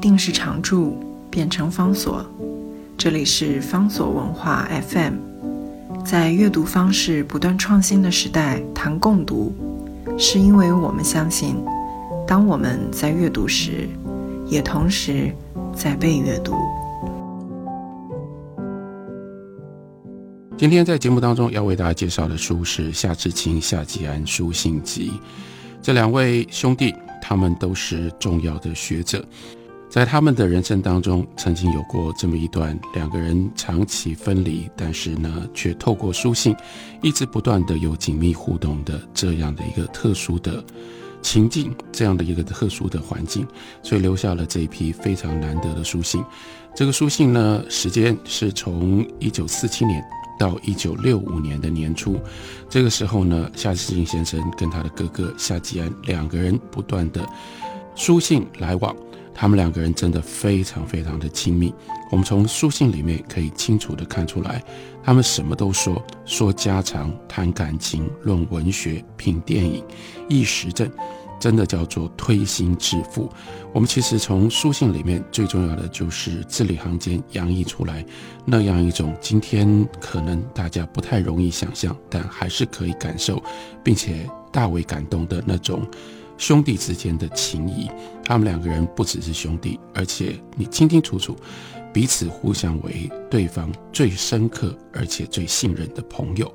定是常驻，变成方所。这里是方所文化 FM。在阅读方式不断创新的时代，谈共读，是因为我们相信，当我们在阅读时，也同时在被阅读。今天在节目当中要为大家介绍的书是夏志清、夏吉安书信集。这两位兄弟，他们都是重要的学者，在他们的人生当中，曾经有过这么一段两个人长期分离，但是呢，却透过书信，一直不断的有紧密互动的这样的一个特殊的情境，这样的一个特殊的环境，所以留下了这一批非常难得的书信。这个书信呢，时间是从一九四七年。到一九六五年的年初，这个时候呢，夏志清先生跟他的哥哥夏吉安两个人不断的书信来往，他们两个人真的非常非常的亲密。我们从书信里面可以清楚的看出来，他们什么都说，说家常，谈感情，论文学，品电影，议时政。真的叫做推心置腹。我们其实从书信里面最重要的就是字里行间洋溢出来那样一种今天可能大家不太容易想象，但还是可以感受，并且大为感动的那种兄弟之间的情谊。他们两个人不只是兄弟，而且你清清楚楚，彼此互相为对方最深刻而且最信任的朋友。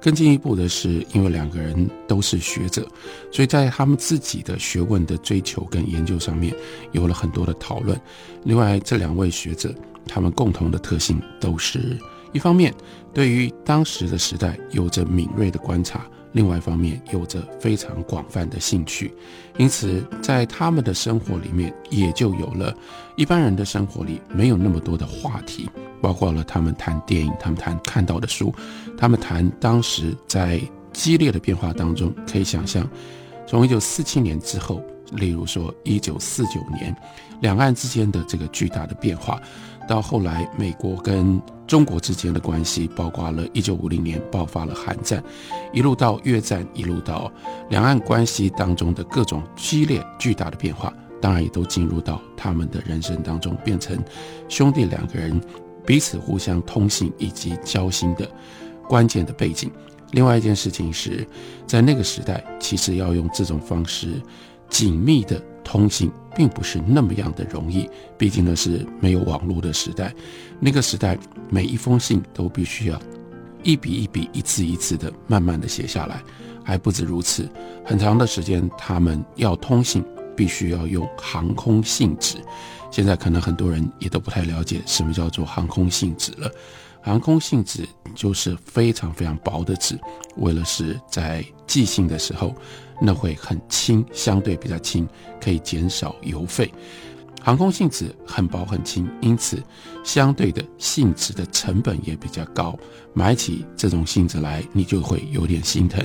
更进一步的是，因为两个人都是学者，所以在他们自己的学问的追求跟研究上面有了很多的讨论。另外，这两位学者他们共同的特性都是一方面对于当时的时代有着敏锐的观察，另外一方面有着非常广泛的兴趣。因此，在他们的生活里面，也就有了一般人的生活里没有那么多的话题。包括了他们谈电影，他们谈看到的书，他们谈当时在激烈的变化当中，可以想象，从一九四七年之后，例如说一九四九年，两岸之间的这个巨大的变化，到后来美国跟中国之间的关系，包括了一九五零年爆发了韩战，一路到越战，一路到两岸关系当中的各种激烈巨大的变化，当然也都进入到他们的人生当中，变成兄弟两个人。彼此互相通信以及交心的关键的背景。另外一件事情是，在那个时代，其实要用这种方式紧密的通信，并不是那么样的容易。毕竟呢是没有网络的时代，那个时代每一封信都必须要一笔一笔、一字一字的慢慢的写下来。还不止如此，很长的时间他们要通信，必须要用航空信纸。现在可能很多人也都不太了解什么叫做航空信纸了。航空信纸就是非常非常薄的纸，为了是在寄信的时候，那会很轻，相对比较轻，可以减少邮费。航空信纸很薄很轻，因此相对的信纸的成本也比较高。买起这种信纸来，你就会有点心疼，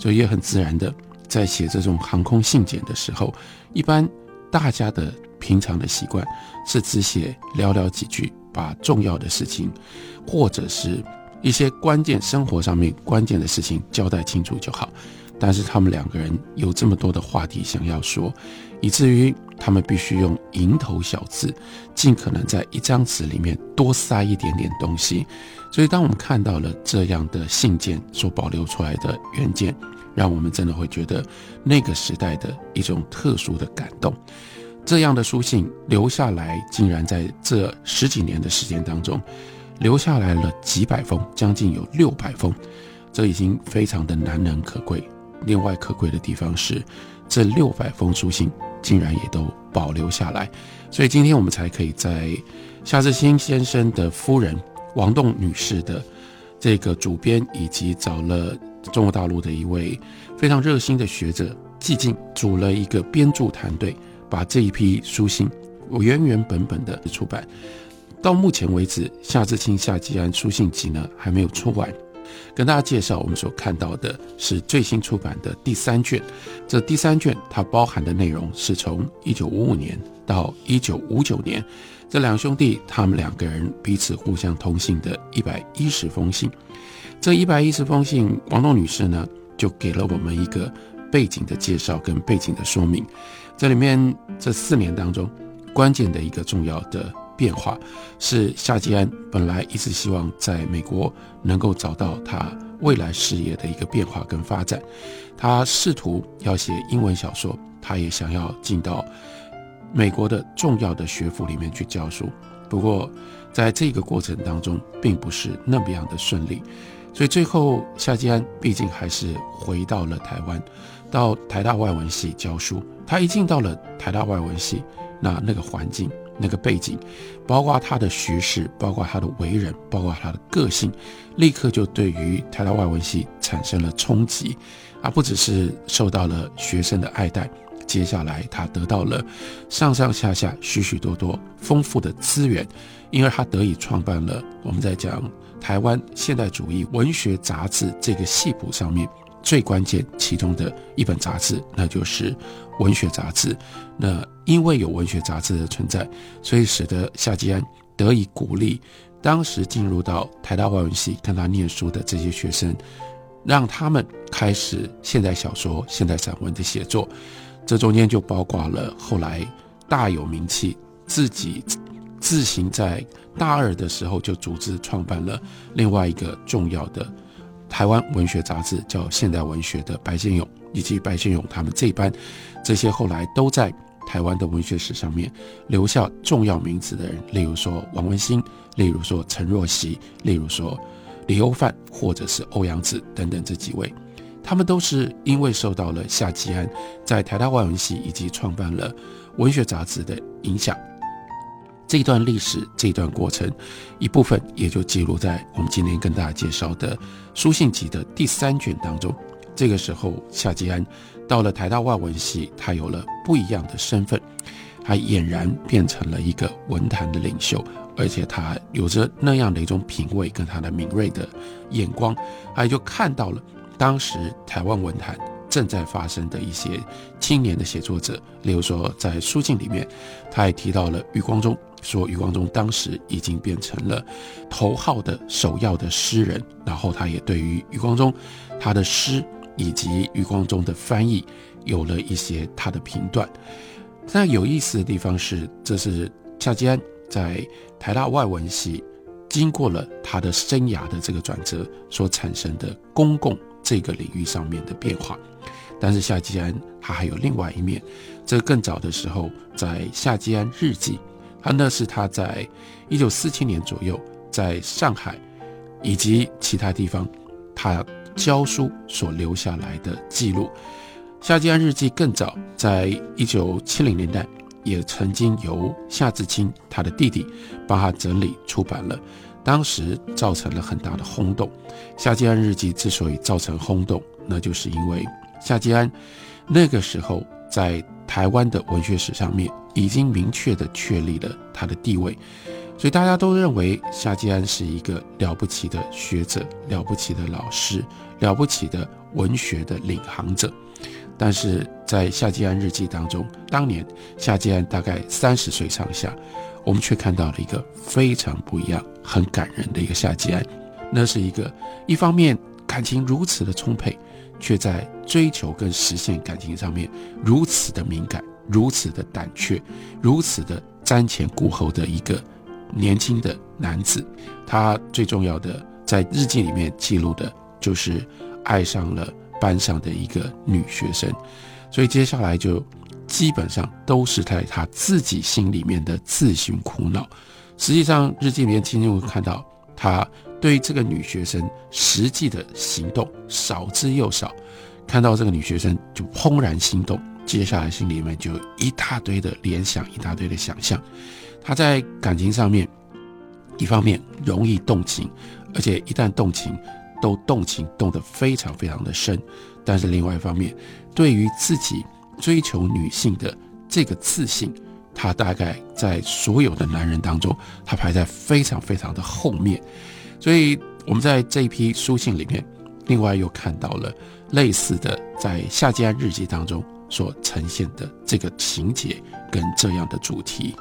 所以也很自然的在写这种航空信件的时候，一般大家的。平常的习惯是只写寥寥几句，把重要的事情，或者是一些关键生活上面关键的事情交代清楚就好。但是他们两个人有这么多的话题想要说，以至于他们必须用蝇头小字，尽可能在一张纸里面多塞一点点东西。所以，当我们看到了这样的信件所保留出来的原件，让我们真的会觉得那个时代的一种特殊的感动。这样的书信留下来，竟然在这十几年的时间当中，留下来了几百封，将近有六百封，这已经非常的难能可贵。另外可贵的地方是，这六百封书信竟然也都保留下来，所以今天我们才可以在夏志清先生的夫人王栋女士的这个主编，以及找了中国大陆的一位非常热心的学者季静，组了一个编著团队。把这一批书信我原原本本的出版，到目前为止，夏志清夏吉安书信集呢还没有出完。跟大家介绍，我们所看到的是最新出版的第三卷。这第三卷它包含的内容是从一九五五年到一九五九年，这两兄弟他们两个人彼此互相通信的一百一十封信。这一百一十封信，王栋女士呢就给了我们一个背景的介绍跟背景的说明。这里面这四年当中，关键的一个重要的变化，是夏基安本来一直希望在美国能够找到他未来事业的一个变化跟发展。他试图要写英文小说，他也想要进到美国的重要的学府里面去教书。不过，在这个过程当中，并不是那么样的顺利。所以最后，夏基安毕竟还是回到了台湾，到台大外文系教书。他一进到了台大外文系，那那个环境、那个背景，包括他的学识，包括他的为人，包括他的个性，立刻就对于台大外文系产生了冲击，而不只是受到了学生的爱戴，接下来他得到了上上下下许许多多丰富的资源，因而他得以创办了我们在讲。台湾现代主义文学杂志这个系谱上面最关键其中的一本杂志，那就是文学杂志。那因为有文学杂志的存在，所以使得夏吉安得以鼓励当时进入到台大外文系跟他念书的这些学生，让他们开始现代小说、现代散文的写作。这中间就包括了后来大有名气自己。自行在大二的时候就组织创办了另外一个重要的台湾文学杂志，叫《现代文学》的白先勇，以及白先勇他们这班，这些后来都在台湾的文学史上面留下重要名字的人，例如说王文兴，例如说陈若曦，例如说李欧范，或者是欧阳子等等这几位，他们都是因为受到了夏吉安在台大外文系以及创办了文学杂志的影响。这一段历史，这一段过程，一部分也就记录在我们今天跟大家介绍的书信集的第三卷当中。这个时候，夏吉安到了台大外文系，他有了不一样的身份，他俨然变成了一个文坛的领袖，而且他有着那样的一种品味跟他的敏锐的眼光，他也就看到了当时台湾文坛正在发生的一些青年的写作者，例如说在书信里面，他还提到了余光中。说余光中当时已经变成了头号的首要的诗人，然后他也对于余光中他的诗以及余光中的翻译有了一些他的评断。那有意思的地方是，这是夏吉安在台大外文系经过了他的生涯的这个转折所产生的公共这个领域上面的变化。但是夏基安他还有另外一面，这更早的时候在夏基安日记。他那是他在一九四七年左右在上海以及其他地方他教书所留下来的记录。夏季安日记更早，在一九七零年代也曾经由夏志清他的弟弟帮他整理出版了，当时造成了很大的轰动。夏季安日记之所以造成轰动，那就是因为夏季安那个时候在。台湾的文学史上面已经明确的确立了他的地位，所以大家都认为夏季安是一个了不起的学者、了不起的老师、了不起的文学的领航者。但是在夏季安日记当中，当年夏季安大概三十岁上下，我们却看到了一个非常不一样、很感人的一个夏季安。那是一个一方面感情如此的充沛。却在追求跟实现感情上面如此的敏感，如此的胆怯，如此的瞻前顾后的一个年轻的男子。他最重要的在日记里面记录的就是爱上了班上的一个女学生，所以接下来就基本上都是在他自己心里面的自寻苦恼。实际上日记里面清楚看到他。对这个女学生实际的行动少之又少，看到这个女学生就怦然心动，接下来心里面就一大堆的联想，一大堆的想象。他在感情上面，一方面容易动情，而且一旦动情，都动情动得非常非常的深。但是另外一方面，对于自己追求女性的这个自信，他大概在所有的男人当中，他排在非常非常的后面。所以我们在这一批书信里面，另外又看到了类似的在夏季安日记当中所呈现的这个情节跟这样的主题，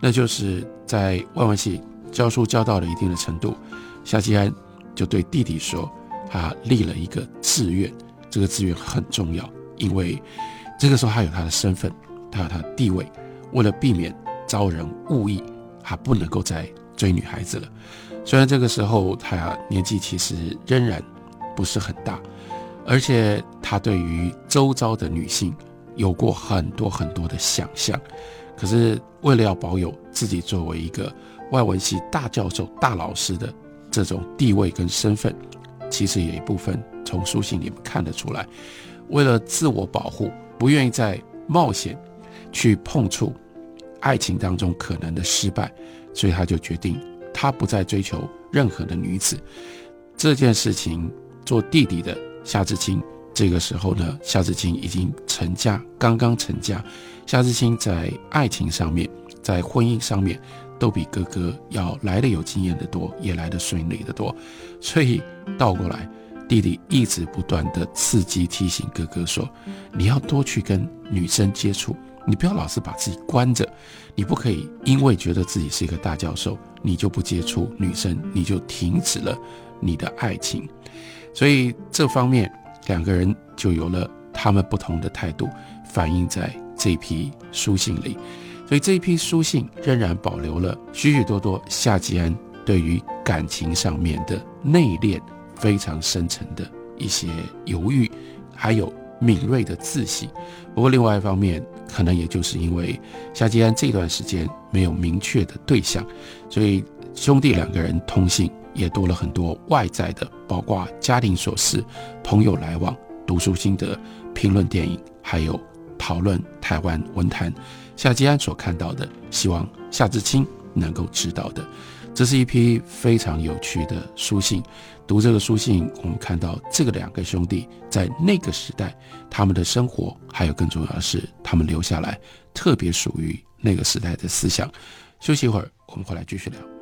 那就是在万万系教书教到了一定的程度，夏季安就对弟弟说，他立了一个志愿，这个志愿很重要，因为这个时候他有他的身份，他有他的地位，为了避免遭人误意，他不能够再追女孩子了。虽然这个时候他年纪其实仍然不是很大，而且他对于周遭的女性有过很多很多的想象，可是为了要保有自己作为一个外文系大教授、大老师的这种地位跟身份，其实有一部分从书信里面看得出来，为了自我保护，不愿意再冒险去碰触爱情当中可能的失败，所以他就决定。他不再追求任何的女子，这件事情做弟弟的夏志清，这个时候呢，夏志清已经成家，刚刚成家。夏志清在爱情上面，在婚姻上面，都比哥哥要来的有经验的多，也来的顺利的多。所以倒过来，弟弟一直不断的刺激提醒哥哥说：“你要多去跟女生接触。”你不要老是把自己关着，你不可以因为觉得自己是一个大教授，你就不接触女生，你就停止了你的爱情。所以这方面两个人就有了他们不同的态度，反映在这批书信里。所以这一批书信仍然保留了许许多多夏吉安对于感情上面的内敛、非常深沉的一些犹豫，还有。敏锐的自省，不过另外一方面，可能也就是因为夏吉安这段时间没有明确的对象，所以兄弟两个人通信也多了很多外在的，包括家庭琐事、朋友来往、读书心得、评论电影，还有讨论台湾文坛。夏吉安所看到的，希望夏志清能够知道的。这是一批非常有趣的书信。读这个书信，我们看到这个两个兄弟在那个时代，他们的生活，还有更重要的是，他们留下来特别属于那个时代的思想。休息一会儿，我们回来继续聊。